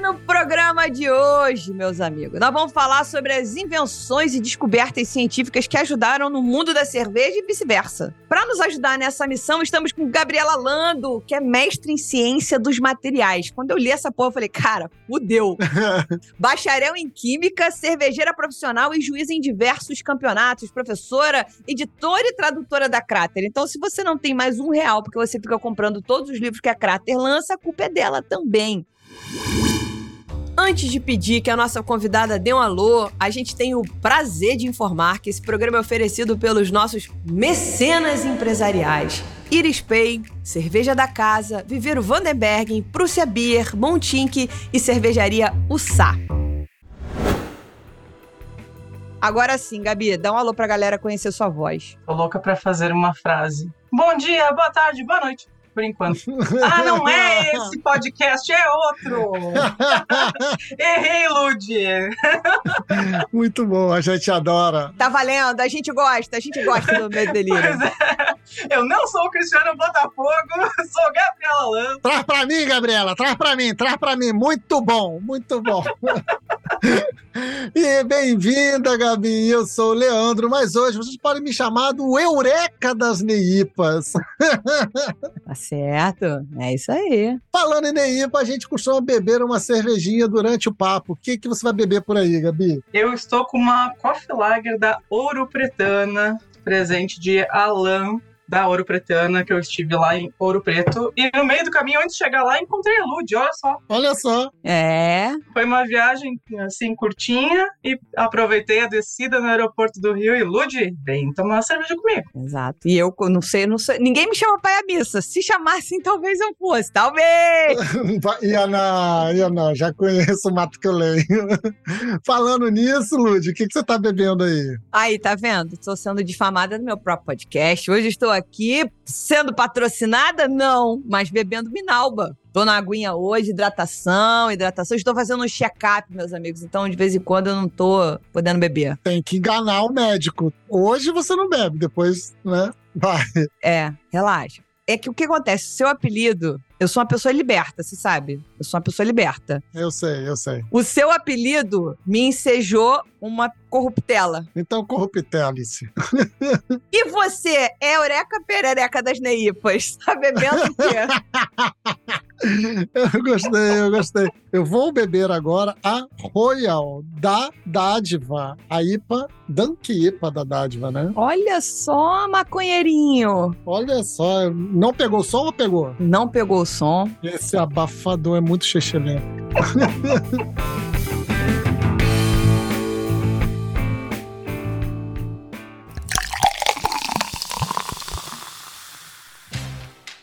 no programa de hoje, meus amigos, nós vamos falar sobre as invenções e descobertas científicas que ajudaram no mundo da cerveja e vice-versa. Para nos ajudar nessa missão, estamos com Gabriela Lando, que é mestre em ciência dos materiais. Quando eu li essa porra, eu falei, cara, fudeu. Bacharel em Química, cervejeira profissional e juíza em diversos campeonatos, professora, editora e tradutora da Crater. Então, se você não tem mais um real porque você fica comprando todos os livros que a Crater lança, a culpa é dela também. Antes de pedir que a nossa convidada dê um alô, a gente tem o prazer de informar que esse programa é oferecido pelos nossos mecenas empresariais. Iris Pay, Cerveja da Casa, Viveiro Vandenbergen, Prússia Beer, Montink e Cervejaria Ussá. Agora sim, Gabi, dá um alô pra galera conhecer sua voz. Tô louca pra fazer uma frase. Bom dia, boa tarde, boa noite. Por enquanto. Ah, não é esse podcast, é outro! Errei, Lud! Muito bom, a gente adora. Tá valendo, a gente gosta, a gente gosta do Medo Delírio. É. Eu não sou o Cristiano Botafogo, sou Gabriela Lando. Traz pra mim, Gabriela, traz pra mim, traz pra mim. Muito bom, muito bom. E bem-vinda, Gabi. Eu sou o Leandro, mas hoje vocês podem me chamar do Eureka das Neipas. Tá certo, é isso aí. Falando em Neipa, a gente costuma beber uma cervejinha durante o papo. O que, que você vai beber por aí, Gabi? Eu estou com uma Coffee Lager da Ouro Pretana, presente de Alan da Ouro Pretana, que eu estive lá em Ouro Preto. E no meio do caminho, antes de chegar lá, encontrei a Lud, olha só. Olha só. É. Foi uma viagem, assim, curtinha e aproveitei a descida no aeroporto do Rio e Lud, vem tomar uma cerveja comigo. Exato. E eu não sei, não sei. Ninguém me chama pra ir à missa. Se chamassem, talvez eu fosse. Talvez! Iana, Iana, já conheço o mato que eu leio. Falando nisso, Lud, o que, que você tá bebendo aí? Aí, tá vendo? Estou sendo difamada no meu próprio podcast. Hoje estou aqui sendo patrocinada? Não, mas bebendo Minalba. Tô na aguinha hoje, hidratação, hidratação. Estou fazendo um check-up, meus amigos. Então, de vez em quando, eu não tô podendo beber. Tem que enganar o médico. Hoje você não bebe, depois, né? Vai. É, relaxa. É que o que acontece? Seu apelido, eu sou uma pessoa liberta, você sabe? Eu sou uma pessoa liberta. Eu sei, eu sei. O seu apelido me ensejou uma corruptela. Então, corruptelice. E você é Eureka Perereca das Neipas. Tá bebendo o quê? Eu gostei, eu gostei. Eu vou beber agora a Royal da Dádiva. A IPA, Dunk IPA da Dádiva, né? Olha só, maconheirinho. Olha só, não pegou som ou pegou? Não pegou o som. Esse abafador é muito chechelento.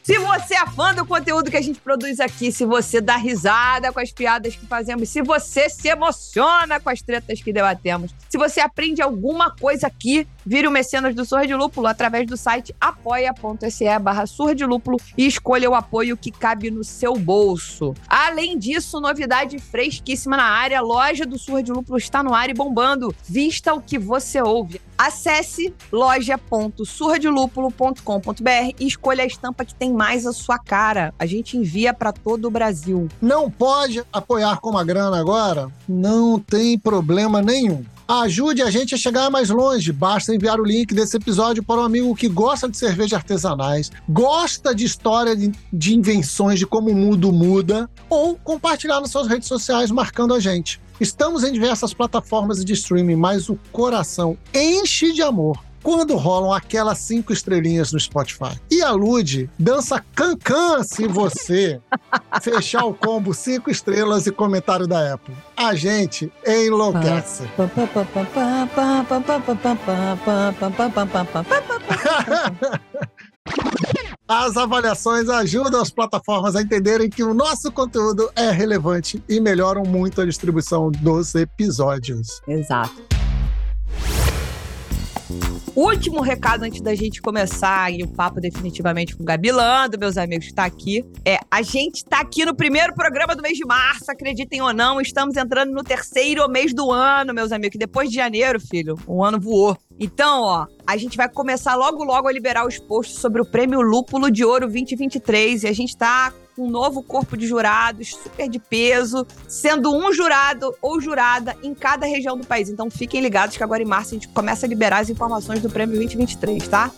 Se você é fã do conteúdo que a gente produz aqui, se você dá risada com as piadas que fazemos, se você se emociona com as tretas que debatemos, se você aprende alguma coisa aqui, vire o mecenas do Surra de Lúpulo através do site apoia.se barra de Lúpulo e escolha o apoio que cabe no seu bolso. Além disso, novidade fresquíssima na área, a loja do Surra de Lúpulo está no ar e bombando. Vista o que você ouve. Acesse loja.surradelúpulo.com.br e escolha a estampa que tem mais a sua cara. A gente envia para todo o Brasil. Não pode apoiar com uma grana agora? Não tem problema nenhum. Ajude a gente a chegar mais longe. Basta enviar o link desse episódio para um amigo que gosta de cerveja artesanais, gosta de história de, de invenções, de como o mundo muda, ou compartilhar nas suas redes sociais marcando a gente. Estamos em diversas plataformas de streaming, mas o coração enche de amor quando rolam aquelas cinco estrelinhas no Spotify. E a Lud dança cancan se você fechar o combo cinco estrelas e comentário da Apple. A gente enlouquece. As avaliações ajudam as plataformas a entenderem que o nosso conteúdo é relevante e melhoram muito a distribuição dos episódios. Exato. Último recado antes da gente começar e o papo definitivamente com o Gabilando, meus amigos, que tá aqui. É, a gente tá aqui no primeiro programa do mês de março, acreditem ou não, estamos entrando no terceiro mês do ano, meus amigos, que depois de janeiro, filho, o ano voou. Então, ó, a gente vai começar logo logo a liberar os posts sobre o Prêmio Lúpulo de Ouro 2023 e a gente tá com um novo corpo de jurados, super de peso, sendo um jurado ou jurada em cada região do país. Então fiquem ligados que agora em março a gente começa a liberar as informações do Prêmio 2023, tá?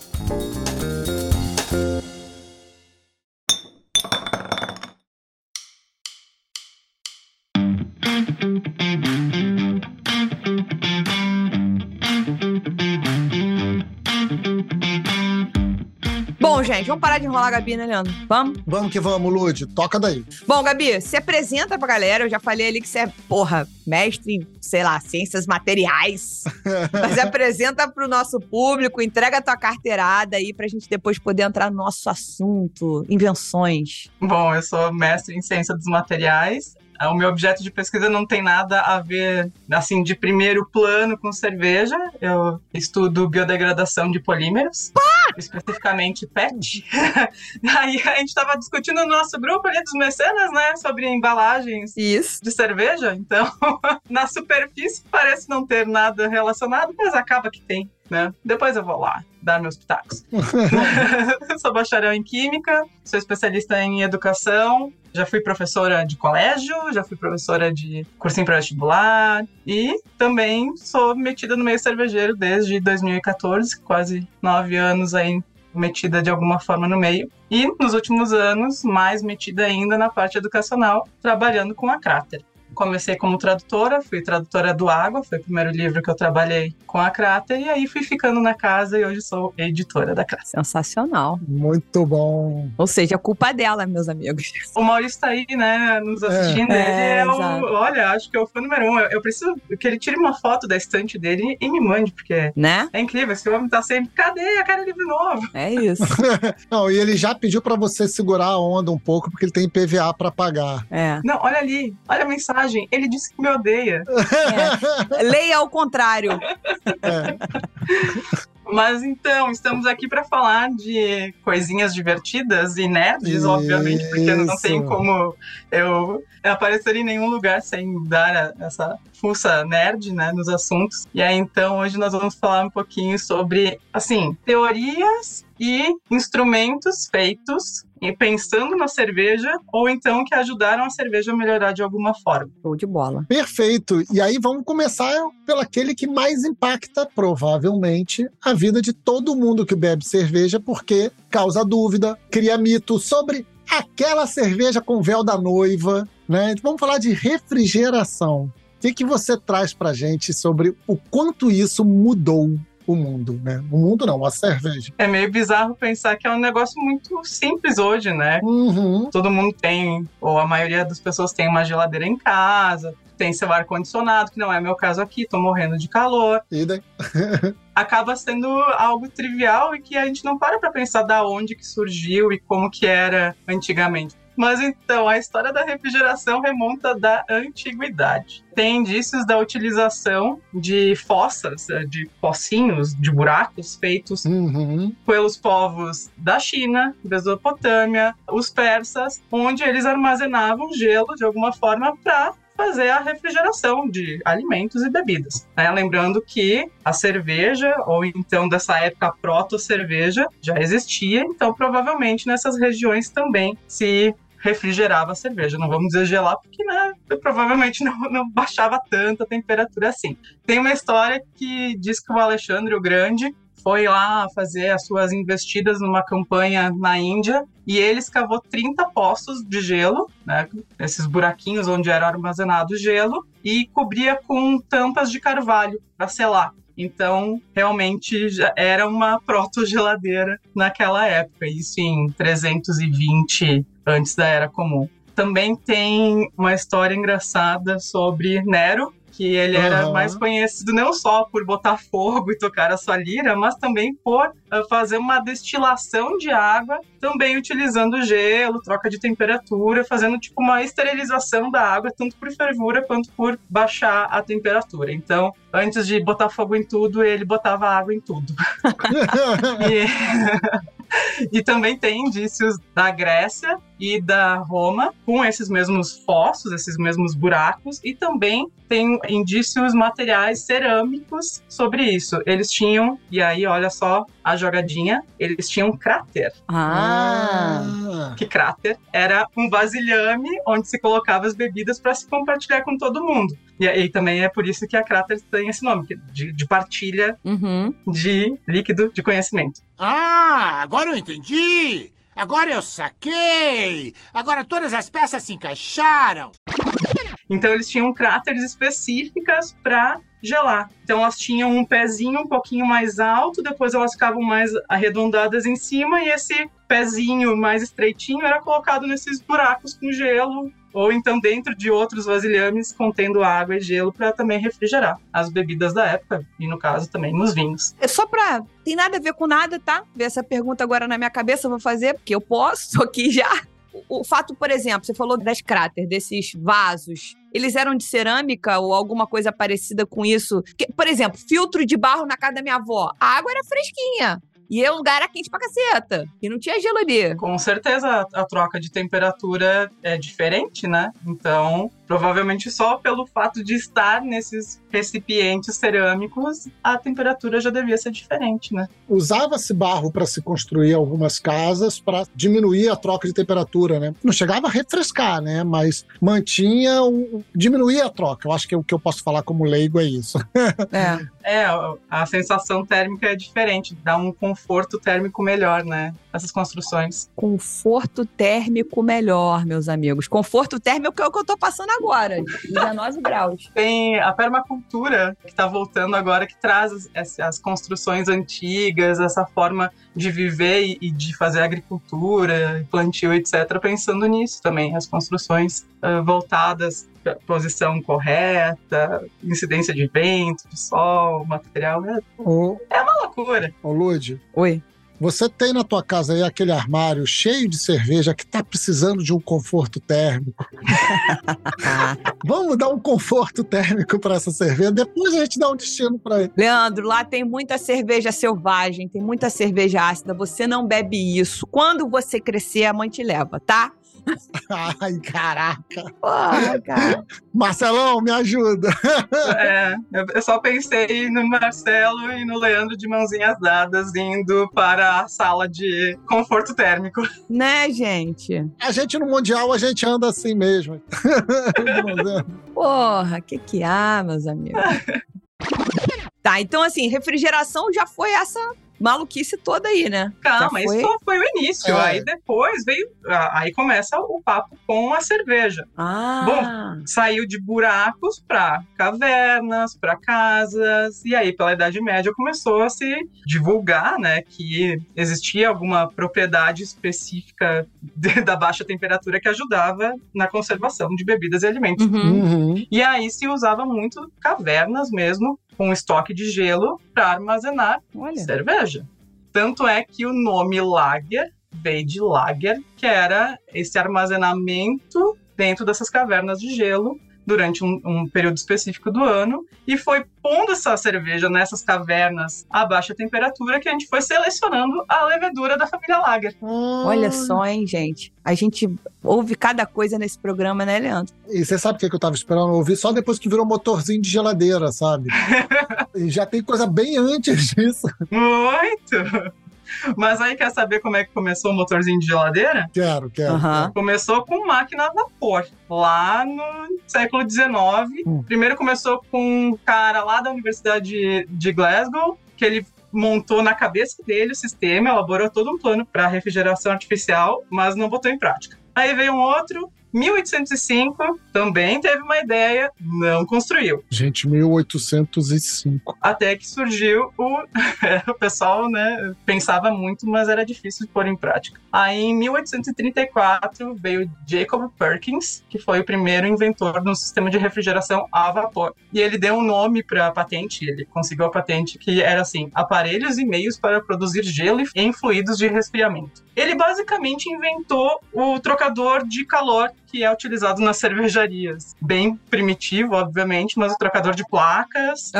Gente, vamos parar de enrolar a Gabi, né, Leandro? Vamos? Vamos que vamos, Lud. Toca daí. Bom, Gabi, se apresenta pra galera. Eu já falei ali que você é, porra, mestre em, sei lá, ciências materiais. Mas apresenta pro nosso público, entrega a tua carteirada aí pra gente depois poder entrar no nosso assunto, invenções. Bom, eu sou mestre em ciência dos materiais. O meu objeto de pesquisa não tem nada a ver, assim, de primeiro plano com cerveja. Eu estudo biodegradação de polímeros, especificamente PET. Aí a gente estava discutindo no nosso grupo ali dos mecenas, né, sobre embalagens Isso. de cerveja. Então, na superfície parece não ter nada relacionado, mas acaba que tem. Né? Depois eu vou lá dar meus pitacos. sou bacharel em química, sou especialista em educação, já fui professora de colégio, já fui professora de cursinho para vestibular e também sou metida no meio cervejeiro desde 2014, quase nove anos aí metida de alguma forma no meio. E nos últimos anos, mais metida ainda na parte educacional, trabalhando com a Cráter. Comecei como tradutora, fui tradutora do Água, foi o primeiro livro que eu trabalhei com a Cráter, e aí fui ficando na casa e hoje sou editora da Cráter. Sensacional. Muito bom. Ou seja, a culpa é dela, meus amigos. O Maurício tá aí, né, nos assistindo. É, ele é, o, olha, acho que é o fã número um. Eu, eu preciso que ele tire uma foto da estante dele e me mande, porque Né? é incrível. Esse homem tá sempre, cadê? Eu quero livro novo. É isso. Não, e ele já pediu pra você segurar a onda um pouco, porque ele tem PVA pra pagar. É. Não, olha ali, olha a mensagem. Ele disse que me odeia. é. Leia ao contrário. É. Mas então, estamos aqui para falar de coisinhas divertidas e nerds, obviamente, porque não Isso. tem como eu aparecer em nenhum lugar sem dar a- essa fuça nerd, né, nos assuntos. E aí, então, hoje nós vamos falar um pouquinho sobre, assim, teorias e instrumentos feitos e pensando na cerveja ou então que ajudaram a cerveja a melhorar de alguma forma. Show de bola. Perfeito. E aí vamos começar pelo aquele que mais impacta, provavelmente, a vida de todo mundo que bebe cerveja, porque causa dúvida, cria mito sobre aquela cerveja com véu da noiva, né? Vamos falar de refrigeração. O que, que você traz pra gente sobre o quanto isso mudou o mundo, né? O mundo não, a cerveja. É meio bizarro pensar que é um negócio muito simples hoje, né? Uhum. todo mundo tem, ou a maioria das pessoas tem uma geladeira em casa, tem seu ar-condicionado, que não é meu caso aqui, tô morrendo de calor. E daí? Acaba sendo algo trivial e que a gente não para pra pensar da onde que surgiu e como que era antigamente. Mas então, a história da refrigeração remonta da antiguidade. Tem indícios da utilização de fossas, eh, de pocinhos, de buracos feitos Uhum. pelos povos da China, Mesopotâmia, os persas, onde eles armazenavam gelo de alguma forma para fazer a refrigeração de alimentos e bebidas. né? Lembrando que a cerveja, ou então dessa época a proto-cerveja, já existia, então provavelmente nessas regiões também se refrigerava a cerveja. Não vamos dizer gelar, porque né, provavelmente não, não baixava tanta temperatura assim. Tem uma história que diz que o Alexandre o Grande foi lá fazer as suas investidas numa campanha na Índia e ele escavou 30 poços de gelo, né, esses buraquinhos onde era armazenado gelo, e cobria com tampas de carvalho para selar. Então, realmente já era uma proto-geladeira naquela época, isso em 320 antes da Era Comum. Também tem uma história engraçada sobre Nero, que ele era Aham. mais conhecido não só por botar fogo e tocar a sua lira, mas também por ah, fazer uma destilação de água, também utilizando gelo, troca de temperatura, fazendo tipo uma esterilização da água, tanto por fervura quanto por baixar a temperatura. Então, antes de botar fogo em tudo, ele botava água em tudo. E, e também tem indícios da Grécia e da Roma com esses mesmos fossos, esses mesmos buracos, e também tem indícios materiais cerâmicos sobre isso. Eles tinham, e aí olha só a jogadinha, eles tinham um cráter. Ah. Ah. Que cráter era um vasilhame onde se colocava as bebidas para se compartilhar com todo mundo. E aí também é por isso que a cráter tem esse nome, que- de, de partilha Uhum. de líquido de conhecimento. Ah, agora eu entendi! Agora eu saquei! Agora todas as peças se encaixaram! Então eles tinham cráteres específicas para gelar. Então elas tinham um pezinho um pouquinho mais alto, depois elas ficavam mais arredondadas em cima e esse pezinho mais estreitinho era colocado nesses buracos com gelo ou então dentro de outros vasilhames contendo água e gelo para também refrigerar as bebidas da época e no caso também nos vinhos. É só pra. Tem nada a ver com nada, tá? Ver essa pergunta agora na minha cabeça, eu vou fazer, porque eu posso, aqui já. O, fato, por exemplo, você falou das cráteres, desses vasos. Eles eram de cerâmica ou alguma coisa parecida com isso? Por exemplo, filtro de barro na casa da minha avó. A água era fresquinha. E o lugar era quente pra caceta. E não tinha gelo ali. Com certeza a, a troca de temperatura é diferente, né? Então, provavelmente só pelo fato de estar nesses recipientes cerâmicos, a temperatura já devia ser diferente, né? Usava-se barro para se construir algumas casas para diminuir a troca de temperatura, né? Não chegava a refrescar, né? Mas mantinha, o, diminuía a troca. Eu acho que o que eu posso falar como leigo é isso. É. É, a- a sensação térmica é diferente, dá um conforto térmico melhor, né? Essas construções. Conforto térmico melhor, meus amigos. Conforto térmico é o que eu tô passando agora. 19 graus. Tem a permacultura que está voltando agora, que traz as, as- construções antigas, essa forma de viver e, e de fazer agricultura, plantio, etc., pensando nisso também, as construções ah, voltadas para posição correta, incidência de vento, de sol, material, é Ô, uma loucura. ô Lud, Oi. Você tem na tua casa aí aquele armário cheio de cerveja que tá precisando de um conforto térmico. Vamos dar um conforto térmico para essa cerveja, depois a gente dá um destino para ele. Leandro, lá tem muita cerveja selvagem, tem muita cerveja ácida. Você não bebe isso. Quando você crescer, a mãe te leva, tá? Ai, caraca. Porra, cara. Marcelão, me ajuda. É, eu- eu só pensei no Marcelo e no Leandro de mãozinhas dadas indo para a sala de conforto térmico. né, gente? A gente no Mundial, a gente anda assim mesmo. Porra, que que há, meus amigos? tá, então assim, refrigeração já foi essa maluquice toda aí, né? Calma, isso só foi o início. É. Aí depois veio. Aí começa o papo com a cerveja. Ah, Saiu de buracos para cavernas, para casas, e aí pela Idade Média começou a se divulgar, né, que existia alguma propriedade específica de- da baixa temperatura que ajudava na conservação de bebidas e alimentos. Uhum. Uhum. E aí se usava muito cavernas mesmo, com estoque de gelo para armazenar Olha. cerveja. Tanto é que o nome Lager veio de Lager, que era esse armazenamento dentro dessas cavernas de gelo durante um, um período específico do ano e foi pondo essa cerveja nessas cavernas a baixa temperatura que a gente foi selecionando a levedura da família Lager. Olha só, hein, gente. A gente ouve cada coisa nesse programa, né, Leandro? E você sabe o que que eu tava esperando ouvir? Só depois que virou motorzinho de geladeira, sabe? e já tem coisa bem antes disso. Muito! Mas aí quer saber como é que começou o motorzinho de geladeira? Quero, quero. Aham. Começou com máquina a vapor, lá no século XIX. Hum. Primeiro começou com um cara lá da Universidade de, de Glasgow, que ele montou na cabeça dele o sistema, elaborou todo um plano para refrigeração artificial, mas não botou em prática. Aí veio um outro 1805 também teve uma ideia, não construiu. Gente, 1805. Até que surgiu o. o pessoal, né, pensava muito, mas era difícil de pôr em prática. Aí, em 1834, veio Jacob Perkins, que foi o primeiro inventor do sistema de refrigeração a vapor. E ele deu um nome para a patente, ele conseguiu a patente que era assim: aparelhos e meios para produzir gelo em fluidos de resfriamento. Ele basicamente inventou o trocador de calor que é utilizado nas cervejarias. Bem primitivo, obviamente, mas o trocador de placas.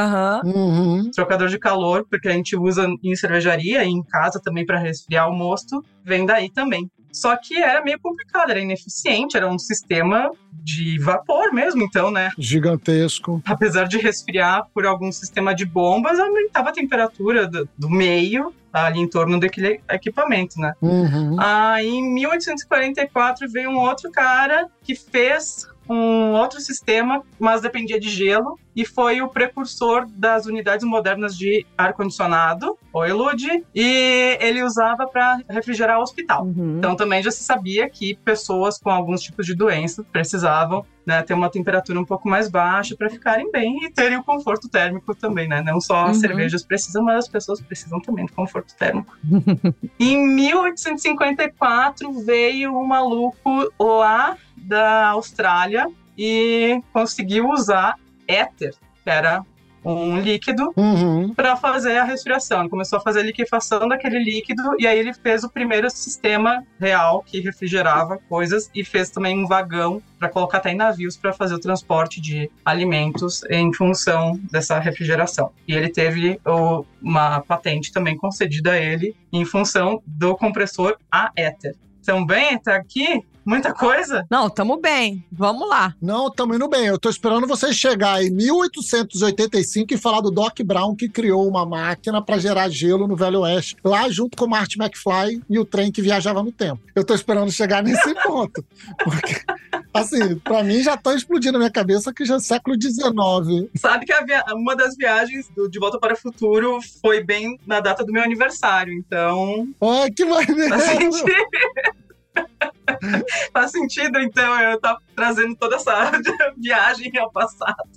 Uhum. trocador de calor, porque a gente usa em cervejaria e em casa também para resfriar o mosto, vem daí também. Só que era meio complicado, era ineficiente, era um sistema de vapor mesmo, então, né? Gigantesco. Apesar de resfriar por algum sistema de bombas, aumentava a temperatura do, do meio ali em torno daquele equipamento, né? Uhum. Aí, em 1844, veio um outro cara que fez um outro sistema, mas dependia de gelo, e foi o precursor das unidades modernas de ar-condicionado, o Elude, e ele usava para refrigerar o hospital. Uhum. Então também já se sabia que pessoas com alguns tipos de doença precisavam né, ter uma temperatura um pouco mais baixa para ficarem bem e terem o conforto térmico também, né? Não só as Uhum. cervejas precisam, mas as pessoas precisam também do conforto térmico. em 1854 veio um maluco lá da Austrália e conseguiu usar éter, que era um líquido Uhum. para fazer a respiração. Ele começou a fazer a liquefação daquele líquido e aí ele fez o primeiro sistema real que refrigerava coisas e fez também um vagão para colocar até em navios para fazer o transporte de alimentos em função dessa refrigeração. E ele teve uma patente também concedida a ele em função do compressor a éter. Também tá aqui muita coisa. Não, tamo bem. Vamos lá. Não, tamo indo bem. Eu tô esperando vocês chegar em 1885 e falar do Doc Brown que criou uma máquina para gerar gelo no Velho Oeste, lá junto com o Marty McFly e o trem que viajava no tempo. Eu tô esperando chegar nesse ponto. Porque, assim, pra mim já tá explodindo na minha cabeça que já é século XIX. Sabe que a via- uma das viagens do De Volta para o Futuro foi bem na data do meu aniversário, então Olha que maneiro! sentido. Faz sentido, então, eu estar trazendo toda essa viagem ao passado.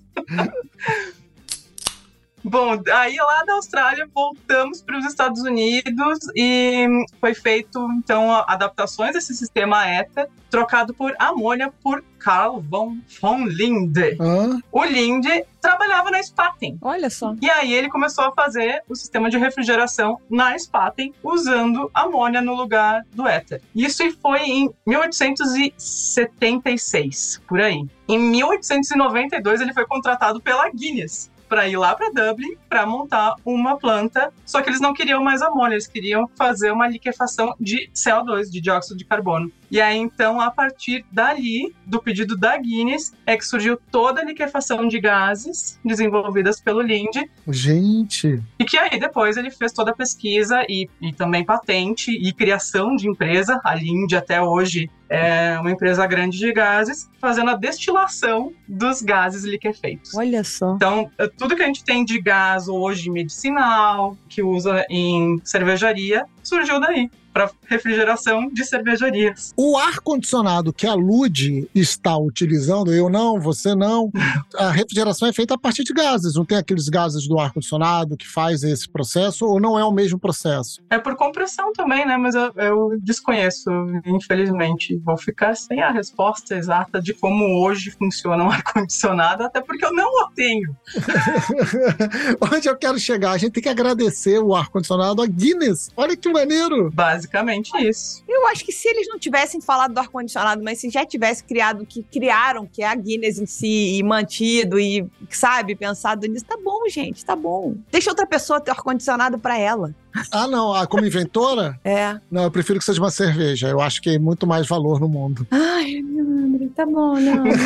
Bom, aí lá da Austrália voltamos para os Estados Unidos e foi feito então a- adaptações desse sistema ETA, trocado por amônia por Carl von, von Linde. Hã? O Linde trabalhava na Spaten. Olha só. E aí ele começou a fazer o sistema de refrigeração na Spaten usando amônia no lugar do éter. Isso foi em 1876, por aí. Em 1892 ele foi contratado pela Guinness para ir lá para Dublin para montar uma planta, só que eles não queriam mais amônia, eles queriam fazer uma liquefação de CO2, de dióxido de carbono. E aí então, a partir dali, do pedido da Guinness, é que surgiu toda a liquefação de gases desenvolvidas pelo Linde, Gente, e que aí depois ele fez toda a pesquisa e, e também patente e criação de empresa. A Linde até hoje é uma empresa grande de gases, fazendo a destilação dos gases liquefeitos. Olha só. Então, é tudo que a gente tem de gás hoje medicinal, que usa em cervejaria, surgiu daí, para refrigeração de cervejarias. o ar-condicionado que a Lud está utilizando, eu não, você não, a refrigeração é feita a partir de gases. Não tem aqueles gases do ar-condicionado que faz esse processo, ou não é o mesmo processo? É por compressão também, né? Mas eu, eu desconheço, infelizmente. Vou ficar sem a resposta exata de como hoje funciona um ar-condicionado, até porque eu não o tenho. Onde eu quero chegar? A gente tem que agradecer o ar-condicionado a Guinness. Olha que maneiro! Basicamente isso. Eu acho que se eles não tivessem falado do ar-condicionado, mas se já tivesse criado o que criaram, que é a Guinness em si, e mantido, e, sabe, pensado nisso, tá bom, gente, tá bom. Deixa outra pessoa ter ar-condicionado pra ela. Ah, não, ah, como inventora? É. Não, eu prefiro que seja uma cerveja. Eu acho que tem muito mais valor no mundo. Ai, Leandro, tá bom, Leandro.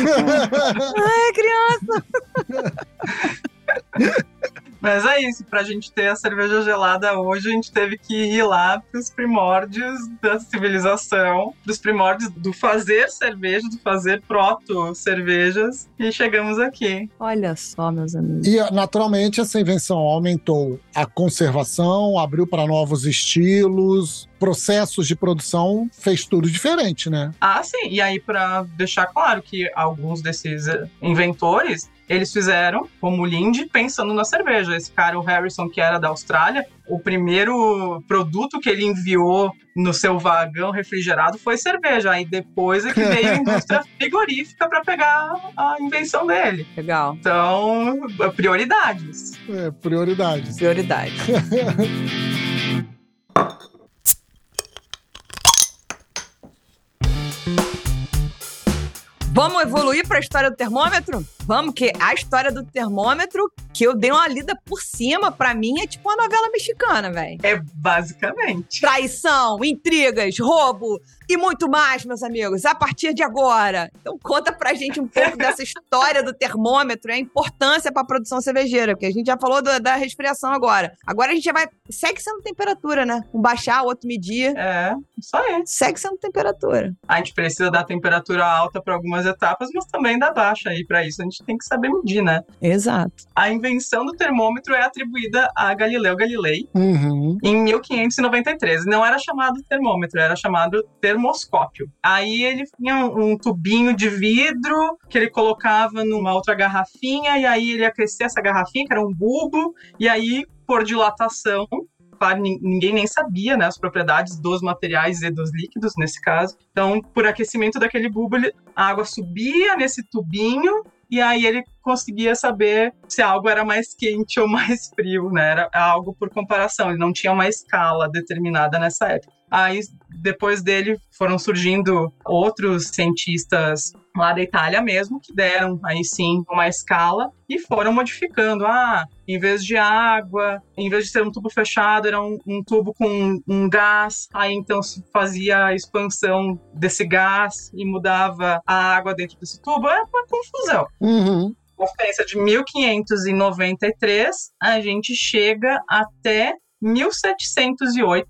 Ai, criança. Mas é isso, pra gente ter a cerveja gelada hoje, a gente teve que ir lá pros primórdios da civilização, dos primórdios do fazer cerveja, do fazer proto-cervejas, e chegamos aqui. Olha só, meus amigos. E, naturalmente, essa invenção aumentou a conservação, abriu para novos estilos, processos de produção, fez tudo diferente, né? Ah, sim. E aí, pra deixar claro que alguns desses inventores, eles fizeram, como Lindy, pensando na cerveja. Esse cara, o Harrison, que era da Austrália, o primeiro produto que ele enviou no seu vagão refrigerado foi cerveja. Aí depois é que veio a indústria frigorífica para pegar a invenção dele. Legal. Então, prioridades. É, prioridades. Prioridade. Vamos evoluir para a história do termômetro? Vamos, que a história do termômetro, que eu dei uma lida por cima, pra mim é tipo uma novela mexicana, velho. É basicamente. Traição, intrigas, roubo e muito mais, meus amigos, a partir de agora. Então conta pra gente um pouco dessa história do termômetro e a importância pra produção cervejeira, porque a gente já falou do- da resfriação agora. Agora a gente já vai. Segue sendo temperatura, né? Um baixar, o outro medir. É, isso aí. Segue sendo temperatura. A gente precisa da temperatura alta para algumas etapas, mas também da baixa. E para isso a gente tem que saber medir, né? Exato. A invenção do termômetro é atribuída a Galileu Galilei Uhum. em 1593. Não era chamado termômetro, era chamado termoscópio. Aí ele tinha um, tubinho de vidro que ele colocava numa outra garrafinha, e aí ele ia crescer essa garrafinha, que era um bulbo, e aí, por dilatação, claro, nin- ninguém nem sabia né, as propriedades dos materiais e dos líquidos, nesse caso. Então, por aquecimento daquele bulbo, a água subia nesse tubinho, e aí ele conseguia saber se algo era mais quente ou mais frio, né? Era algo por comparação, ele não tinha uma escala determinada nessa época. Aí, depois dele, foram surgindo outros cientistas lá da Itália mesmo, que deram aí sim uma escala e foram modificando. Ah, em vez de água, em vez de ser um tubo fechado, era um, um tubo com um gás. Aí então se fazia a expansão desse gás e mudava a água dentro desse tubo. É uma confusão. Uhum. Conferência de 1593, a gente chega até 1708,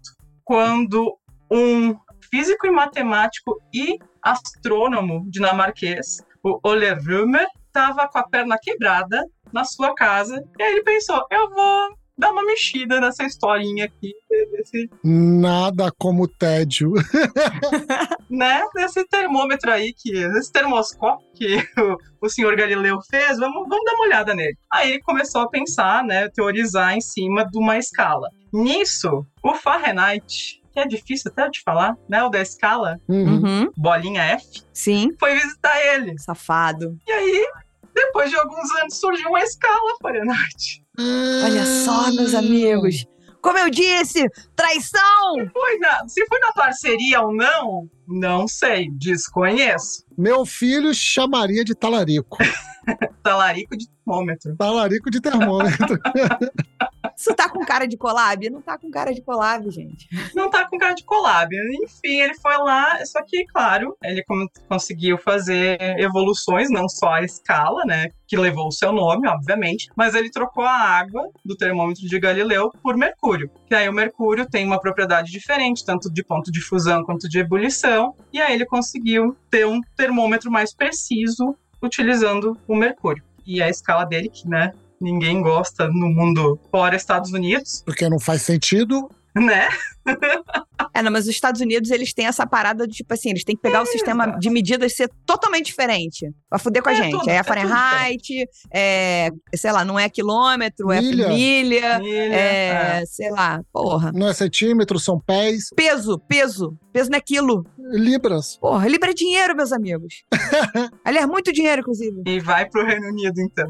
quando um físico e matemático e astrônomo dinamarquês, o Ole Rømer, estava com a perna quebrada na sua casa, e aí ele pensou, eu vou dar uma mexida nessa historinha aqui, desse Nada como tédio. né, desse termômetro aí, que, desse termoscópio que o, o senhor Galileu fez, vamos, vamos dar uma olhada nele. Aí ele começou a pensar, né, teorizar em cima de uma escala. Nisso, o Fahrenheit, que é difícil até de falar, né, o da escala, Uhum. Uhum. bolinha F, Sim. foi visitar ele. Safado. E aí, depois de alguns anos, surgiu uma escala Fahrenheit. Olha só, meus amigos. Como eu disse, traição! Foi na- se foi na parceria ou não, não sei, desconheço. Meu filho chamaria de talarico. Talarico de termômetro. Talarico de termômetro. Isso tá com cara de collab? Não tá com cara de collab, gente. não tá com cara de collab. Enfim, ele foi lá, só que, claro, ele conseguiu fazer evoluções, não só a escala, né, que levou o seu nome, obviamente, mas ele trocou a água do termômetro de Galileu por mercúrio. Que aí o mercúrio tem uma propriedade diferente, tanto de ponto de fusão quanto de ebulição, e aí ele conseguiu ter um termômetro mais preciso utilizando o mercúrio. E a escala dele, que, né, ninguém gosta no mundo fora Estados Unidos, Porque não faz sentido. né? É, não, mas os Estados Unidos, eles têm essa parada de, tipo assim, eles têm que pegar o sistema exato. de medidas ser totalmente diferente. Pra fuder com a É gente. tudo, Aí é a tudo Fahrenheit, é, sei lá, não é quilômetro, é Milha. milha, Milha, é, é. sei lá, porra. Não é centímetro, são pés. Peso, peso. Peso não é quilo. Libras. Porra, Libra é dinheiro, meus amigos. Aliás, muito dinheiro, inclusive. E vai pro Reino Unido, então.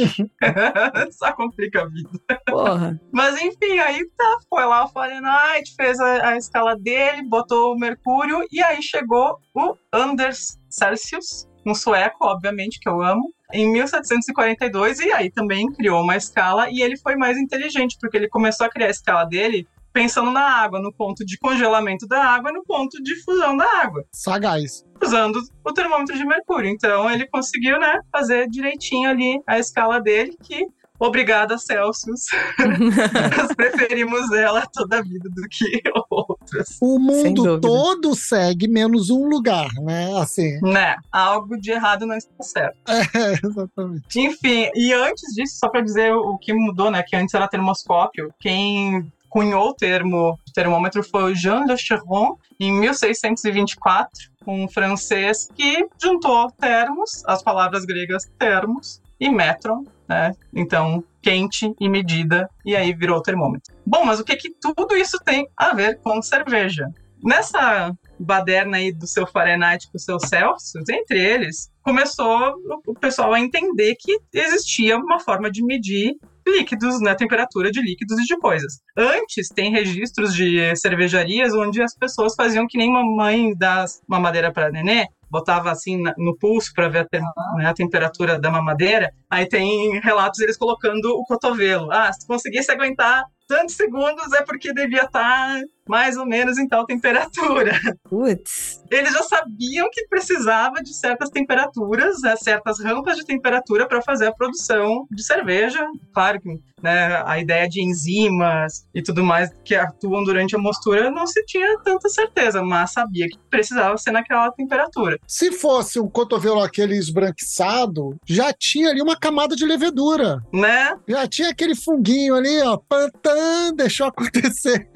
Só complica a vida. Porra. Mas enfim, aí tá, foi lá o Fahrenheit, fez a, a escala dele, botou o mercúrio, e aí chegou o Anders Celsius, um sueco, obviamente, que eu amo, em 1742, e aí também criou uma escala, e ele foi mais inteligente, porque ele começou a criar a escala dele pensando na água, no ponto de congelamento da água e no ponto de fusão da água Sagaz. usando o termômetro de mercúrio. Então ele conseguiu, né, fazer direitinho ali a escala dele, que Obrigada, Celsius. Nós preferimos ela toda a vida do que outras. O mundo todo segue menos um lugar, né? Assim, Né? Algo de errado não está certo. é, exatamente. Enfim, e antes disso, só para dizer o que mudou, né? Que antes era termoscópio. Quem cunhou o termo termômetro foi o Jean Le Cheron em 1624, um francês que juntou termos, as palavras gregas termos e metron, né? Então, quente e medida, e aí virou termômetro. Bom, mas o que que tudo isso tem a ver com cerveja? Nessa baderna aí do seu Fahrenheit com o seu Celsius, entre eles, começou o- o pessoal a entender que existia uma forma de medir líquidos, né, temperatura de líquidos e de coisas. Antes tem registros de cervejarias onde as pessoas faziam que nem mamãe dá mamadeira para nenê, botava assim no pulso para ver a, né, a temperatura da mamadeira. Aí tem relatos eles colocando o cotovelo. Ah, se conseguisse aguentar tantos segundos é porque devia estar mais ou menos em tal temperatura. Putz. Eles já sabiam que precisava de certas temperaturas, né, certas rampas de temperatura para fazer a produção de cerveja. Claro que né, a ideia de enzimas e tudo mais que atuam durante a mostura não se tinha tanta certeza, mas sabia que precisava ser naquela temperatura. Se fosse um cotovelo aquele esbranquiçado, já tinha ali uma camada de levedura. Né? Já tinha aquele funguinho ali, ó, pantã, deixou acontecer.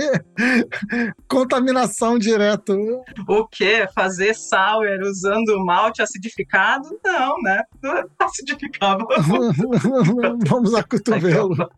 Contaminação direto. O que? Fazer sour usando malte acidificado? Não, né? Acidificava. Vamos a cotovelo.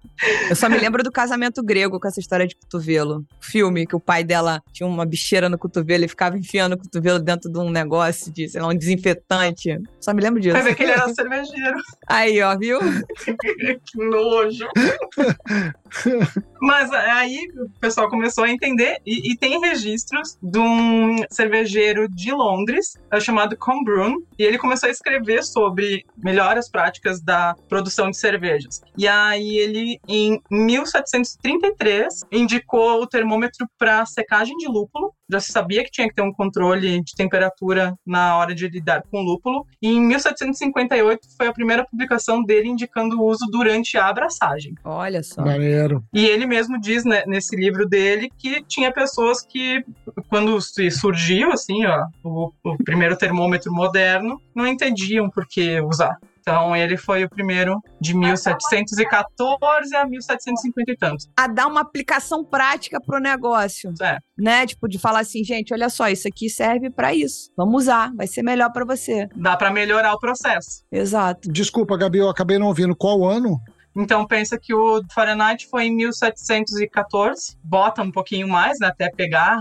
Eu só me lembro do casamento grego com essa história de cotovelo. Filme que o pai dela tinha uma bicheira no cotovelo e ficava enfiando o cotovelo dentro de um negócio de, sei lá, um desinfetante. Só me lembro disso. Vai ver que ele era cervejeiro. Aí, ó, viu? que nojo. Mas aí o pessoal começou a entender e, e tem registros de um cervejeiro de Londres é, chamado Combrun e ele começou a escrever sobre melhores práticas da produção de cervejas. E aí ele, em 1733, indicou o termômetro para secagem de lúpulo. Já se sabia que tinha que ter um controle de temperatura na hora de lidar com lúpulo. E em 1758 foi a primeira publicação dele indicando o uso durante a abraçagem. Olha só. Maneiro. E ele mesmo diz né, nesse livro dele que tinha pessoas que, quando se surgiu assim, ó, o, o primeiro termômetro moderno, não entendiam por que usar. Então ele foi o primeiro de 1714 a 1750 e tantos. A dar uma aplicação prática pro negócio. É. Né? Tipo, de falar assim, gente, olha só, isso aqui serve pra isso. Vamos usar, vai ser melhor pra você. Dá para melhorar o processo. Exato. Desculpa, Gabi, eu acabei não ouvindo qual ano. Então pensa que o Fahrenheit foi em 1714, bota um pouquinho mais, né, até pegar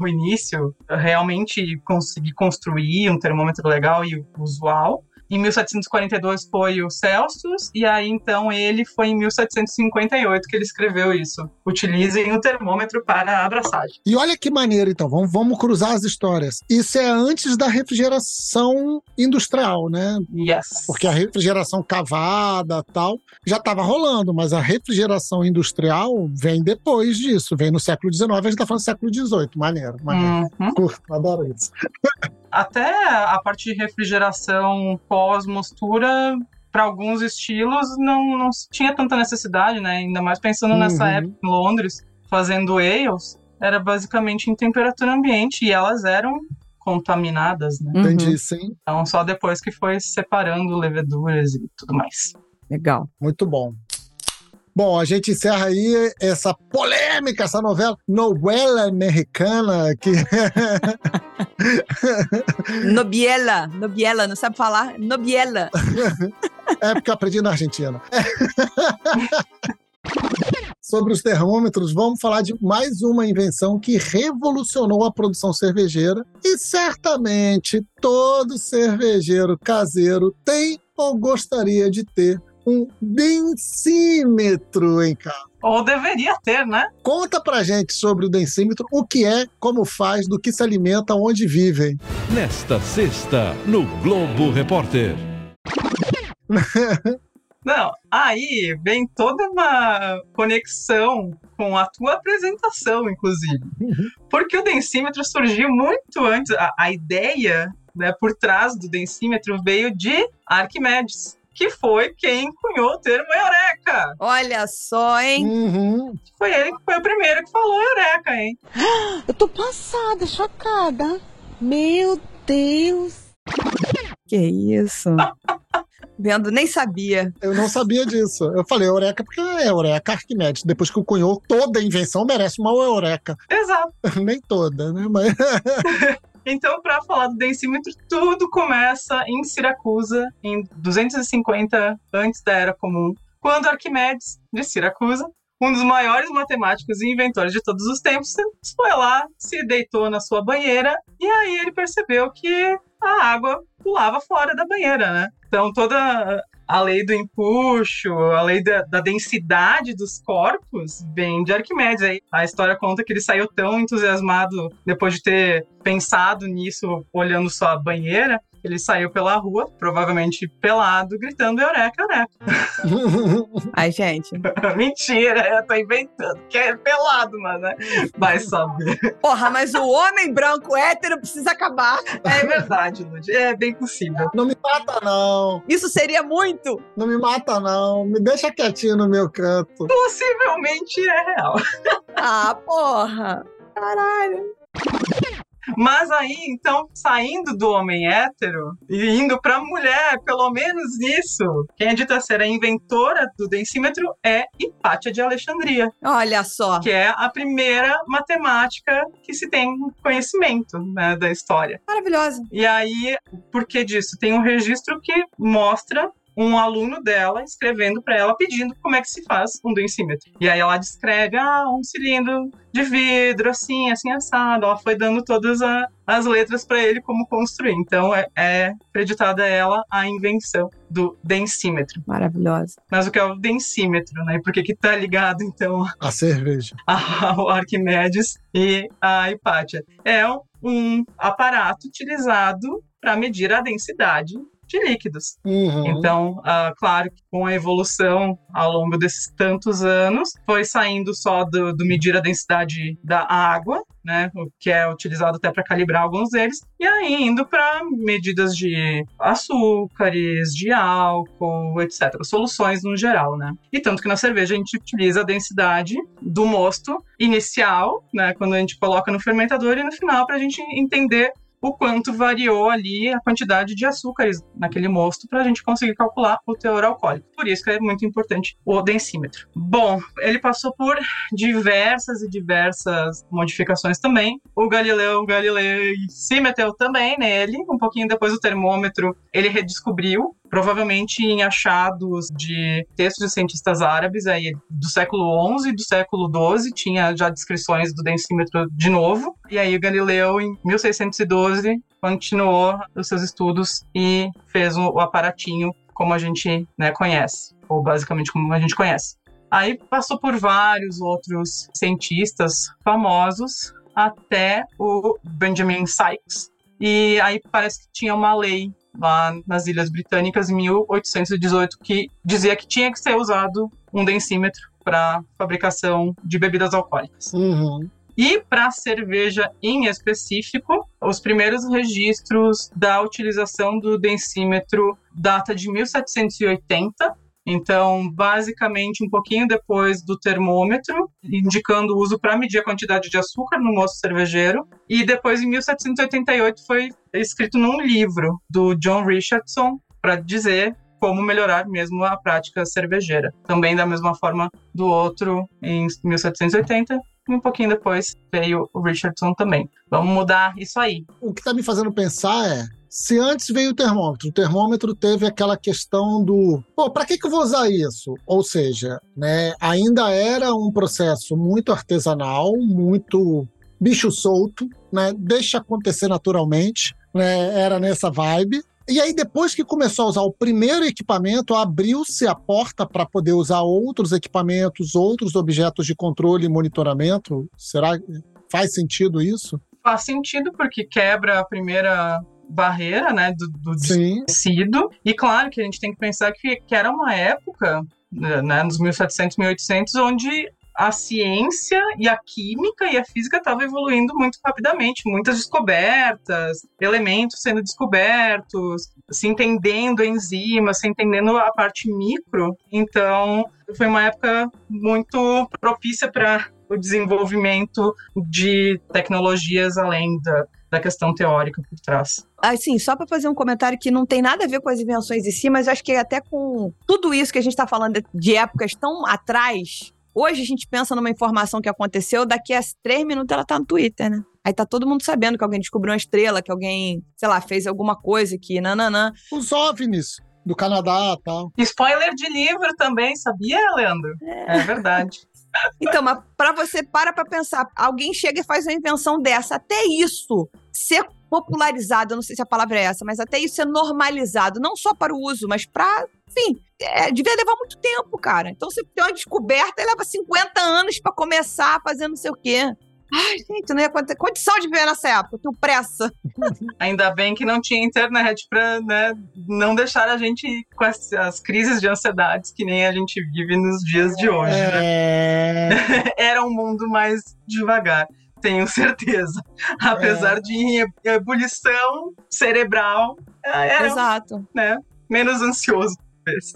o início, realmente conseguir construir um termômetro legal e usual. Em 1742 foi o Celsius, e aí então ele foi em 1758 que ele escreveu isso. Utilizem o termômetro para a abraçagem. E olha que maneiro, então, vamos, vamos cruzar as histórias. Isso é antes da refrigeração industrial, né? Yes. Porque a refrigeração cavada tal já estava rolando, mas a refrigeração industrial vem depois disso, vem no século XIX, a gente está falando do século XVIII. Maneiro, maneiro. Uhum. Curto, adoro isso. Até a parte de refrigeração pós-mostura, para alguns estilos, não, não tinha tanta necessidade, né? Ainda mais pensando nessa Uhum. época em Londres, fazendo ales, era basicamente em temperatura ambiente e elas eram contaminadas, né? Uhum. Entendi, sim. Então, só depois que foi separando leveduras e tudo mais. Legal. Muito bom. Bom, a gente encerra aí essa polêmica, essa novela, novela americana, que Nobiela. Nobiela, não sabe falar? Nobiela. é porque eu aprendi na Argentina. Sobre os termômetros, vamos falar de mais uma invenção que revolucionou a produção cervejeira e certamente todo cervejeiro caseiro tem ou gostaria de ter um densímetro em casa. Ou deveria ter, né? Conta pra gente sobre o densímetro, o que é, como faz, do que se alimenta, onde vivem. Nesta sexta, no Globo Repórter. Não, aí vem toda uma conexão com a tua apresentação, inclusive. Porque o densímetro surgiu muito antes. A, a ideia né, por trás do densímetro veio de Arquimedes, que foi quem cunhou o termo eureka. Olha só, hein? Uhum. Foi ele que foi o primeiro que falou eureka, hein? Eu tô passada, chocada. Meu Deus. Que isso? Vendo, nem sabia. Eu não sabia disso. Eu falei Eureka porque é Eureka Arquimedes. Depois que o cunhou, toda invenção merece uma Eureka. Exato. Nem toda, né? Mas Então, para falar do densímetro, tudo começa em Siracusa, em 250 antes da Era Comum, quando Arquimedes, de Siracusa, um dos maiores matemáticos e inventores de todos os tempos, foi lá, se deitou na sua banheira e aí ele percebeu que a água pulava fora da banheira, né? Então toda a lei do empuxo, a lei da, da densidade dos corpos vem de Arquimedes. Aí a história conta que ele saiu tão entusiasmado depois de ter pensado nisso, olhando só a banheira, ele saiu pela rua, provavelmente pelado, gritando Eureka, Eureka. Ai, gente. Mentira, eu tô inventando, que é pelado, mano, né? Vai saber. Porra, mas o homem branco hétero precisa acabar. É verdade, Lud, é bem possível. não me mata, não. Isso seria muito. Não me mata, não. Me deixa quietinho no meu canto. Possivelmente é real. Ah, porra. Caralho. Mas aí, então, saindo do homem hétero e indo pra mulher, pelo menos isso, quem é dita ser a inventora do densímetro é Hipátia de Alexandria, Olha só. que é a primeira matemática que se tem conhecimento né, da história. Maravilhosa. E aí, por que disso? Tem um registro que mostra um aluno dela escrevendo para ela pedindo como é que se faz um densímetro. E aí ela descreve, ah, um cilindro de vidro, assim, assim, assado. Ela foi dando todas a- as letras para ele como construir. Então é, é acreditada a ela a invenção do densímetro. Maravilhosa. Mas o que é o densímetro, né? E por que que tá ligado, então, A cerveja. ao Arquimedes e a Hipátia? É um aparato utilizado para medir a densidade de líquidos. Uhum. Então, ah, claro que com a evolução ao longo desses tantos anos, foi saindo só do, do medir a densidade da água, né, o que é utilizado até para calibrar alguns deles, e aí indo para medidas de açúcares, de álcool, etc. Soluções no geral, né? E tanto que na cerveja a gente utiliza a densidade do mosto inicial, né, quando a gente coloca no fermentador, e no final para a gente entender o quanto variou ali a quantidade de açúcares naquele mosto para a gente conseguir calcular o teor alcoólico. Por isso que é muito importante o densímetro. Bom, ele passou por diversas e diversas modificações também. O Galileu Galilei se meteu também nele. Um pouquinho depois do termômetro, ele redescobriu provavelmente em achados de textos de cientistas árabes aí do século XI e do século XII tinha já descrições do densímetro de novo. E aí Galileu em 1612 continuou os seus estudos e fez o, o aparatinho como a gente né, conhece ou basicamente como a gente conhece. Aí passou por vários outros cientistas famosos até o Benjamin Sykes. E aí parece que tinha uma lei lá nas Ilhas Britânicas em 1818 que dizia que tinha que ser usado um densímetro para fabricação de bebidas alcoólicas. Uhum. E para cerveja em específico, os primeiros registros da utilização do densímetro data de 1780. Então, basicamente, um pouquinho depois do termômetro, indicando o uso para medir a quantidade de açúcar no moço cervejeiro. E depois, em 1788, foi escrito num livro do John Richardson para dizer como melhorar mesmo a prática cervejeira. Também da mesma forma do outro em 1780 e um pouquinho depois veio o Richardson também. Vamos mudar isso aí. O que está me fazendo pensar é se antes veio o termômetro, o termômetro teve aquela questão do, pô, para que, que eu vou usar isso? Ou seja, né, ainda era um processo muito artesanal, muito bicho solto, né, deixa acontecer naturalmente, né, era nessa vibe. E aí, depois que começou a usar o primeiro equipamento, abriu-se a porta para poder usar outros equipamentos, outros objetos de controle e monitoramento. Será faz sentido isso? Faz sentido porque quebra a primeira barreira, né, do, do desconhecido. E claro que a gente tem que pensar que, que era uma época, né, nos 1700, 1800, onde a ciência e a química e a física estavam evoluindo muito rapidamente, muitas descobertas, elementos sendo descobertos, se entendendo enzimas, se entendendo a parte micro. Então, foi uma época muito propícia para o desenvolvimento de tecnologias além da, da questão teórica por trás. Assim, só para fazer um comentário que não tem nada a ver com as invenções em si, mas acho que até com tudo isso que a gente está falando de épocas tão atrás, hoje a gente pensa numa informação que aconteceu, daqui a três minutos ela tá no Twitter, né? Aí tá todo mundo sabendo que alguém descobriu uma estrela, que alguém, sei lá, fez alguma coisa que nananã. Os OVNIs do Canadá e tal. Spoiler de livro também, sabia, Leandro? É, é verdade. Então, mas para você para para pensar, alguém chega e faz uma invenção dessa, até isso ser popularizado, eu não sei se a palavra é essa, mas até isso ser normalizado, não só para o uso, mas para, enfim, é, devia levar muito tempo, cara. Então, você tem uma descoberta e leva 50 anos para começar a fazer não sei o quê. Ai, gente, não ia ter condição de viver nessa época, eu tenho pressa. Ainda bem que não tinha internet pra né, não deixar a gente com as, as, crises de ansiedades que nem a gente vive nos dias de hoje. É... Né? Era um mundo mais devagar, tenho certeza. Apesar é... de ebulição cerebral, era Exato. Né, menos ansioso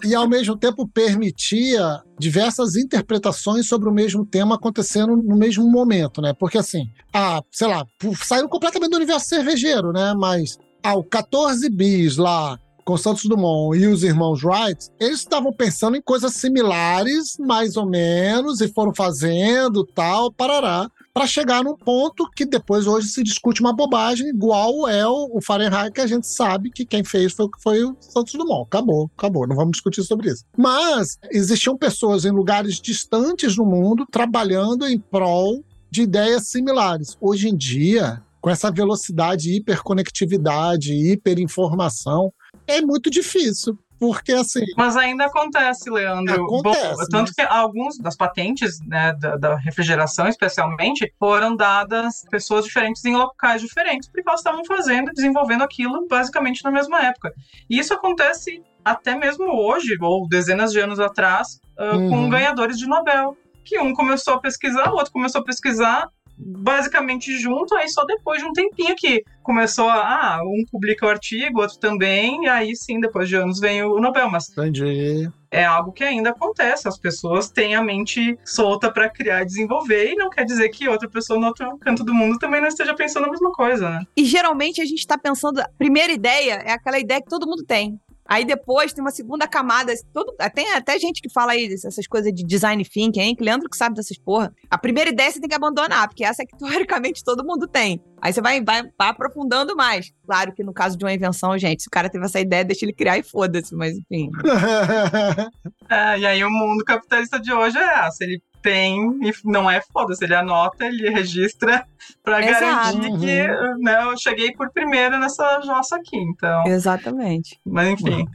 e ao mesmo tempo permitia diversas interpretações sobre o mesmo tema acontecendo no mesmo momento, né? Porque assim, ah, sei lá, saiu completamente do universo cervejeiro, né? Mas ao ah, 14 bis lá com Santos Dumont e os irmãos Wright, eles estavam pensando em coisas similares, mais ou menos, e foram fazendo tal, parará para chegar num ponto que depois hoje se discute uma bobagem, igual é o, Fahrenheit, que a gente sabe que quem fez foi, foi o Santos Dumont. Acabou, acabou, não vamos discutir sobre isso. Mas existiam pessoas em lugares distantes no mundo trabalhando em prol de ideias similares. Hoje em dia, com essa velocidade, hiperconectividade, hiperinformação, é muito difícil. Porque assim. Mas ainda acontece, Leandro. Acontece. Bom, tanto que alguns das patentes, né, da, da, refrigeração especialmente, foram dadas pessoas diferentes em locais diferentes, porque elas estavam fazendo, desenvolvendo aquilo basicamente na mesma época. E isso acontece até mesmo hoje, ou dezenas de anos atrás, uh, uhum. com ganhadores de Nobel. Que um começou a pesquisar, o outro começou a pesquisar, basicamente junto, aí só depois de um tempinho que começou a. Ah, um publica o artigo, outro também, e aí sim, depois de anos vem o Nobel. Mas Entendi. é algo que ainda acontece. As pessoas têm a mente solta para criar e desenvolver, e não quer dizer que outra pessoa no outro canto do mundo também não esteja pensando a mesma coisa, né? E geralmente a gente está pensando. A primeira ideia é aquela ideia que todo mundo tem. Aí depois tem uma segunda camada. Todo, tem até gente que fala aí essas coisas de design thinking, hein? Que Leandro que sabe dessas porra. A primeira ideia você tem que abandonar, porque essa é que teoricamente todo mundo tem. Aí você vai, vai, vai aprofundando mais. Claro que no caso de uma invenção, gente, se o cara teve essa ideia, deixa ele criar e foda-se, mas enfim. é, e aí o mundo capitalista de hoje é essa. Ele tem e não é foda-se, ele anota, ele registra para garantir uhum. que né, eu cheguei por primeiro nessa jossa aqui, então. Exatamente. Mas enfim.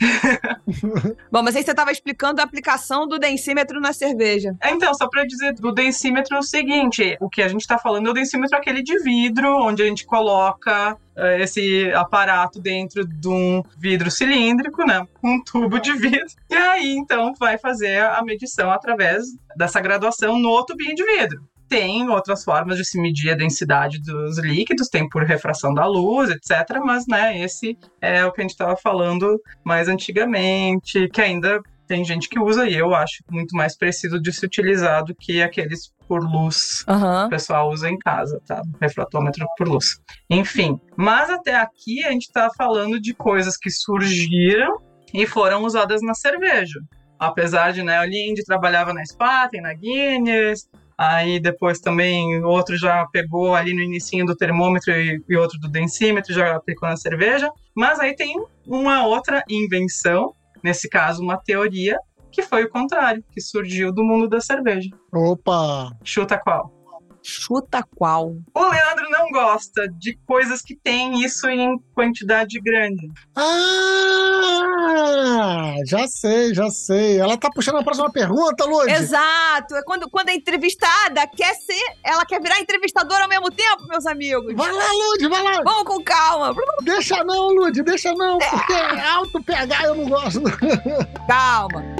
Bom, mas aí você estava explicando a aplicação do densímetro na cerveja. É, então, só para dizer do densímetro é o seguinte, o que a gente está falando é o densímetro aquele de vidro, onde a gente coloca esse aparato dentro de um vidro cilíndrico, né? Um tubo de vidro. E aí, então, vai fazer a medição através dessa graduação no tubinho de vidro. Tem outras formas de se medir a densidade dos líquidos, tem por refração da luz, etc. Mas, né, esse é o que a gente estava falando mais antigamente, que ainda tem gente que usa e eu acho muito mais preciso de se utilizar do que aqueles por luz uhum. que o pessoal usa em casa, tá? Refratômetro por luz. Enfim, mas até aqui a gente tá falando de coisas que surgiram e foram usadas na cerveja. Apesar de, né, o Lindy trabalhava na Spaten, na Guinness, aí depois também outro já pegou ali no início do termômetro e, e outro do densímetro, já aplicou na cerveja. Mas aí tem uma outra invenção, nesse caso uma teoria, que foi o contrário, que surgiu do mundo da cerveja. Opa! Chuta qual? Chuta qual? O Leandro não gosta de coisas que têm isso em quantidade grande. Ah! Já sei, já sei. Ela tá puxando a próxima pergunta, Lud. Exato. É quando, quando a entrevistada quer ser. Ela quer virar entrevistadora ao mesmo tempo, meus amigos. Vai lá, Lud, vai lá. Vamos com calma. Deixa não, Lud, deixa não, porque é alto PH eu não gosto. Calma.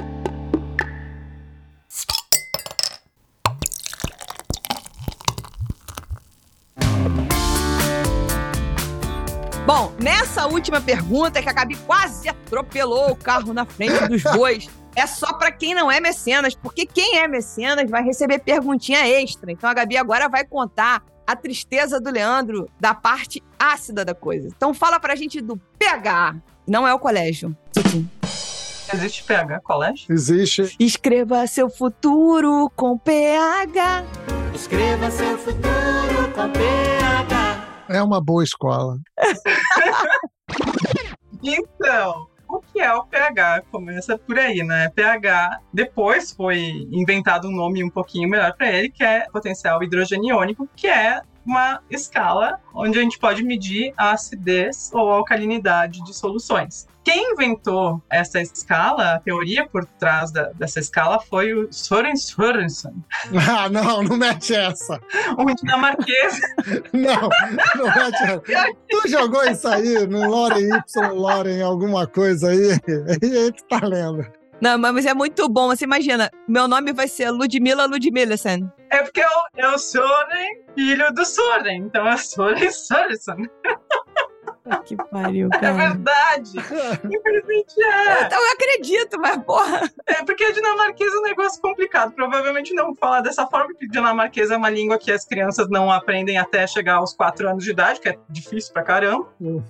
Bom, nessa última pergunta, que a Gabi quase atropelou o carro na frente dos bois, é só pra quem não é mecenas, porque quem é mecenas vai receber perguntinha extra. Então a Gabi agora vai contar a tristeza do Leandro da parte ácida da coisa. Então fala pra gente do PH. Não é o colégio. Tchim. Existe PH colégio? Existe. Escreva seu futuro com PH. Escreva seu futuro com PH. É uma boa escola. Então, o que é o pH? Começa por aí, né? pH, depois foi inventado um nome um pouquinho melhor para ele, que é potencial hidrogeniônico, que é uma escala onde a gente pode medir a acidez ou alcalinidade de soluções. Quem inventou essa escala, a teoria por trás da, dessa escala foi o Søren Sørensen, Ah, não, não mete essa. um dinamarquês Não, não mete essa. Tu jogou isso aí no Loren Y, Loren, alguma coisa aí? E aí tu tá lendo. Não, mas é muito bom. Você imagina, meu nome vai ser Ludmilla Ludmillesen. É porque eu, eu Soren, filho do Soren. Então é Soren Sørensen. Que pariu, É verdade. Infelizmente é. Então eu acredito, mas porra. É porque dinamarquês é um negócio complicado. Provavelmente não vou falar dessa forma, porque dinamarquês é uma língua que as crianças não aprendem até chegar aos 4 anos de idade, que é difícil pra caramba. Hum.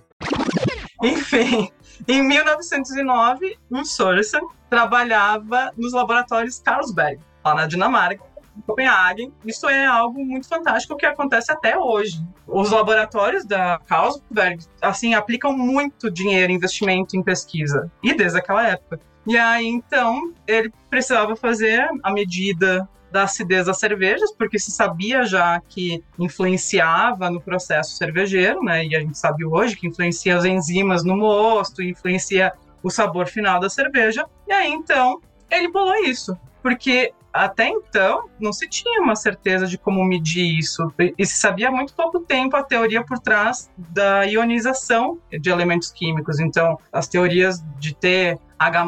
Enfim, em 1909, o Sørensen trabalhava nos laboratórios Carlsberg, lá na Dinamarca. Copenhague. Isso é algo muito fantástico que acontece até hoje. Os laboratórios da Carlsberg, assim, aplicam muito dinheiro, investimento em pesquisa. E desde aquela época. E aí, então, ele precisava fazer a medida da acidez das cervejas, porque se sabia já que influenciava no processo cervejeiro, né? E a gente sabe hoje que influencia as enzimas no mosto, influencia o sabor final da cerveja. E aí, então, ele bolou isso. Porque até então não se tinha uma certeza de como medir isso. E se sabia há muito pouco tempo a teoria por trás da ionização de elementos químicos. Então, as teorias de ter H+,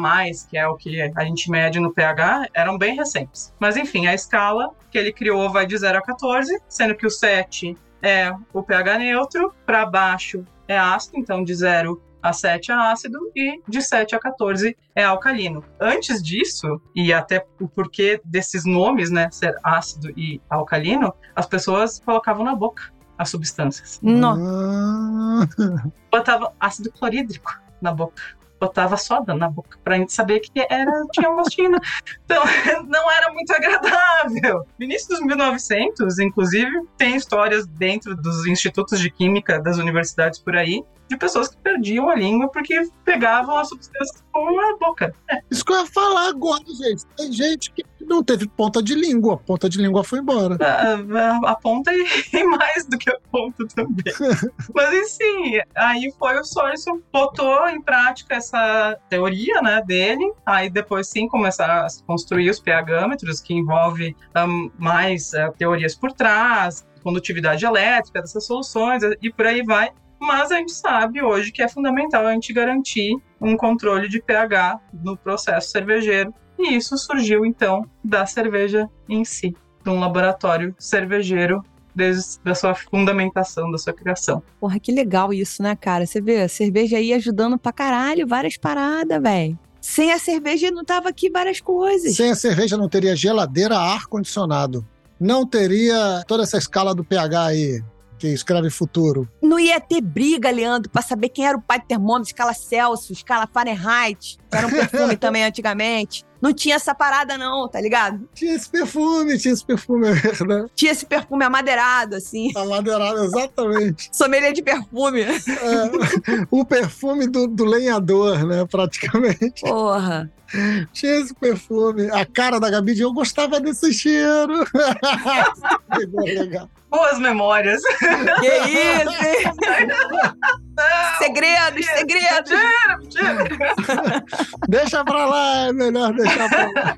que é o que a gente mede no pH, eram bem recentes. Mas enfim, a escala que ele criou vai de 0 a 14, sendo que o 7 é o pH neutro, para baixo é ácido, então de 0 a 7 é ácido e de 7 a 14 é alcalino. Antes disso, e até o porquê desses nomes, né, ser ácido e alcalino, as pessoas colocavam na boca as substâncias. Não. Ah, Botava ácido clorídrico na boca. Botava soda na boca pra gente saber que era, tinha um gostinho. Então, não era muito agradável. No início dos 1900, inclusive, tem histórias dentro dos institutos de química das universidades por aí de pessoas que perdiam a língua porque pegavam as substâncias com a boca. isso que eu ia falar agora, gente. Tem gente que não teve ponta de língua. A ponta de língua foi embora. A, a- a ponta e, e mais do que a ponta também. Mas enfim, aí foi o Sorensen botou em prática essa teoria né, dele. Aí depois sim começaram a construir os pHmetros, que envolve ahn, mais ah, teorias por trás, condutividade elétrica dessas soluções e por aí vai. Mas a gente sabe hoje que é fundamental a gente garantir um controle de pH no processo cervejeiro. E isso surgiu então da cerveja em si, de um laboratório cervejeiro desde a sua fundamentação, da sua criação. Porra, que legal isso, né, cara? Você vê, a cerveja aí ajudando pra caralho, várias paradas, velho. Sem a cerveja não tava aqui várias coisas. Sem a cerveja não teria geladeira, ar-condicionado. Não teria toda essa escala do pH aí, que escreve futuro. Não ia ter briga, Leandro, pra saber quem era o pai do termômetro, escala Celsius, escala Fahrenheit, era um perfume também antigamente. Não tinha essa parada, não, tá ligado? Tinha esse perfume, tinha esse perfume, é verdade. Tinha esse perfume amadeirado, assim. Amadeirado, exatamente. Sommelier de perfume. É, o perfume do, do lenhador, né, praticamente. Porra. Tinha esse perfume. A cara da Gabi, eu gostava desse cheiro. Boas memórias. Que isso, hein? Segredos, segredos. Deixa pra lá, é melhor deixar pra lá.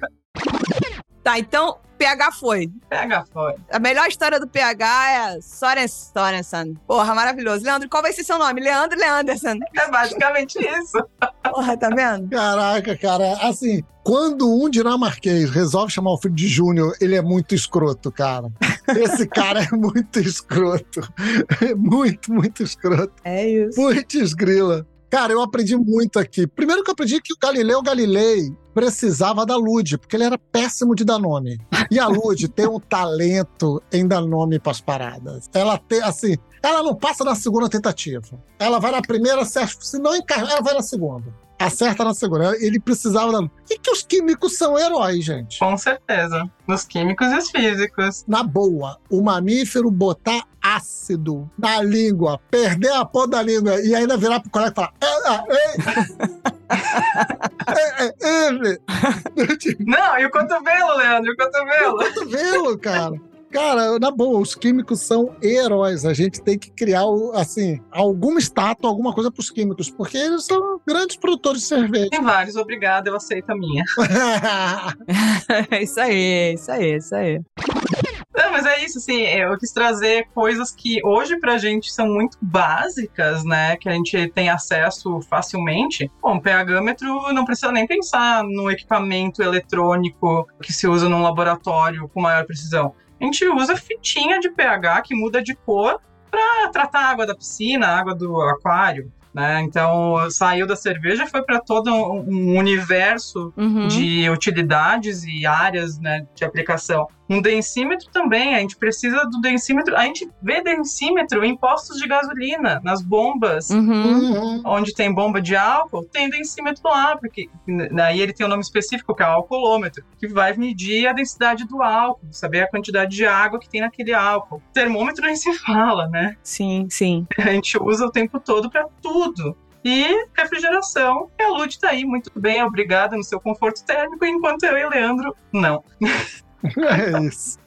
Tá, então, PH foi. Pega foi. A melhor história do PH é Soren Sorensen. Porra, maravilhoso. Leandro, qual vai ser seu nome? Leandro Leanderson. É basicamente isso. Porra, tá vendo? Caraca, cara, assim, quando um dinamarquês resolve chamar o filho de Júnior, ele é muito escroto, cara. Esse cara é muito escroto. É muito, muito escroto. É isso. Putz, grila. Cara, eu aprendi muito aqui. Primeiro que eu aprendi que o Galileu Galilei precisava da Lud, porque ele era péssimo de dar nome. E a Lud tem um talento em dar nome pras paradas. Ela tem, assim, ela não passa na segunda tentativa. Ela vai na primeira, se não encarna, ela vai na segunda. Acerta na segunda. Ele precisava da. E que os químicos são heróis, gente. Com certeza. Nos químicos e os físicos. Na boa, o mamífero botar ácido na língua, perder a porra da língua e ainda virar pro colega e falar. "Ah, ah, ei." É, é, é. Não, e o cotovelo, Leandro, e o cotovelo. cotovelo, cara. Cara, na boa, os químicos são heróis. A gente tem que criar, assim, alguma estátua, alguma coisa pros químicos, porque eles são grandes produtores de cerveja. Tem vários, obrigada, eu aceito a minha. É isso aí, isso aí, isso aí. Não, mas é isso, assim, eu quis trazer coisas que hoje pra gente são muito básicas, né? Que a gente tem acesso facilmente. Bom, pHmetro não precisa nem pensar no equipamento eletrônico que se usa num laboratório com maior precisão. A gente usa fitinha de pH que muda de cor para tratar a água da piscina, a água do aquário. Né? Então, saiu da cerveja e foi para todo um universo Uhum. de utilidades e áreas né, de aplicação. Um densímetro também, a gente precisa do densímetro. A gente vê densímetro em postos de gasolina, nas bombas. Uhum. Uhum. Onde tem bomba de álcool, tem densímetro lá, porque aí ele tem um nome específico, que é o alcoolômetro, que vai medir a densidade do álcool, saber a quantidade de água que tem naquele álcool. Termômetro nem se fala, né? Sim, sim. A gente usa o tempo todo para tudo. E refrigeração, e a Lud tá aí muito bem, obrigada no seu conforto térmico, enquanto eu e Leandro, não. É isso.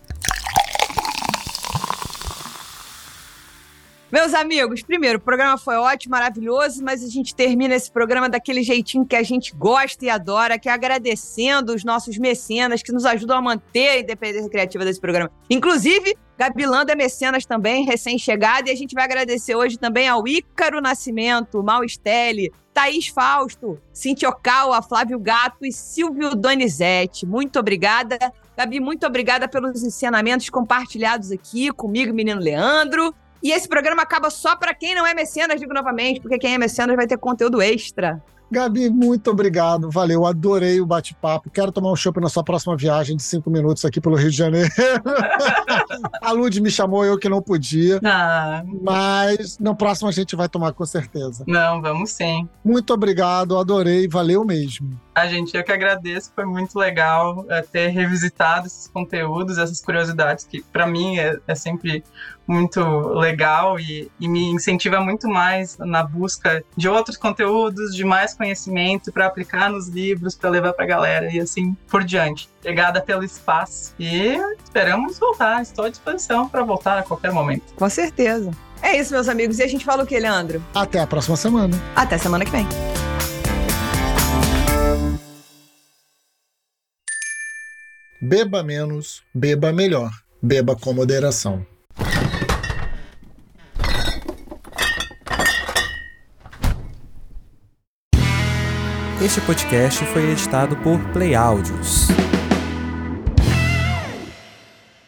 Meus amigos, primeiro, o programa foi ótimo, maravilhoso, mas a gente termina esse programa daquele jeitinho que a gente gosta e adora, que é agradecendo os nossos mecenas que nos ajudam a manter a independência criativa desse programa. Inclusive, Gabilanda é mecenas também, recém-chegada, e a gente vai agradecer hoje também ao Ícaro Nascimento, Mal Estelle, Thaís Fausto, Cintia Okawa, Flávio Gato e Silvio Donizete. Muito obrigada. Gabi, muito obrigada pelos ensinamentos compartilhados aqui comigo, menino Leandro. E esse programa acaba só para quem não é mecenas, digo novamente, porque quem é mecenas vai ter conteúdo extra. Gabi, muito obrigado. Valeu, adorei o bate-papo. Quero tomar um chopp na sua próxima viagem de cinco minutos aqui pelo Rio de Janeiro. a Lud me chamou, eu que não podia. Ah, Mas no próximo a gente vai tomar com certeza. não, vamos sim. Muito obrigado, adorei, valeu mesmo. A gente, eu que agradeço, foi muito legal é, ter revisitado esses conteúdos, essas curiosidades, que para mim é, é sempre muito legal e, e me incentiva muito mais na busca de outros conteúdos, de mais conhecimento para aplicar nos livros, para levar para a galera e assim por diante. Obrigada pelo espaço e esperamos voltar. Estou à disposição para voltar a qualquer momento. Com certeza. É isso, meus amigos. E a gente fala o que, Leandro? Até a próxima semana. Até semana que vem. Beba menos, beba melhor. Beba com moderação. Este podcast foi editado por Play Áudios.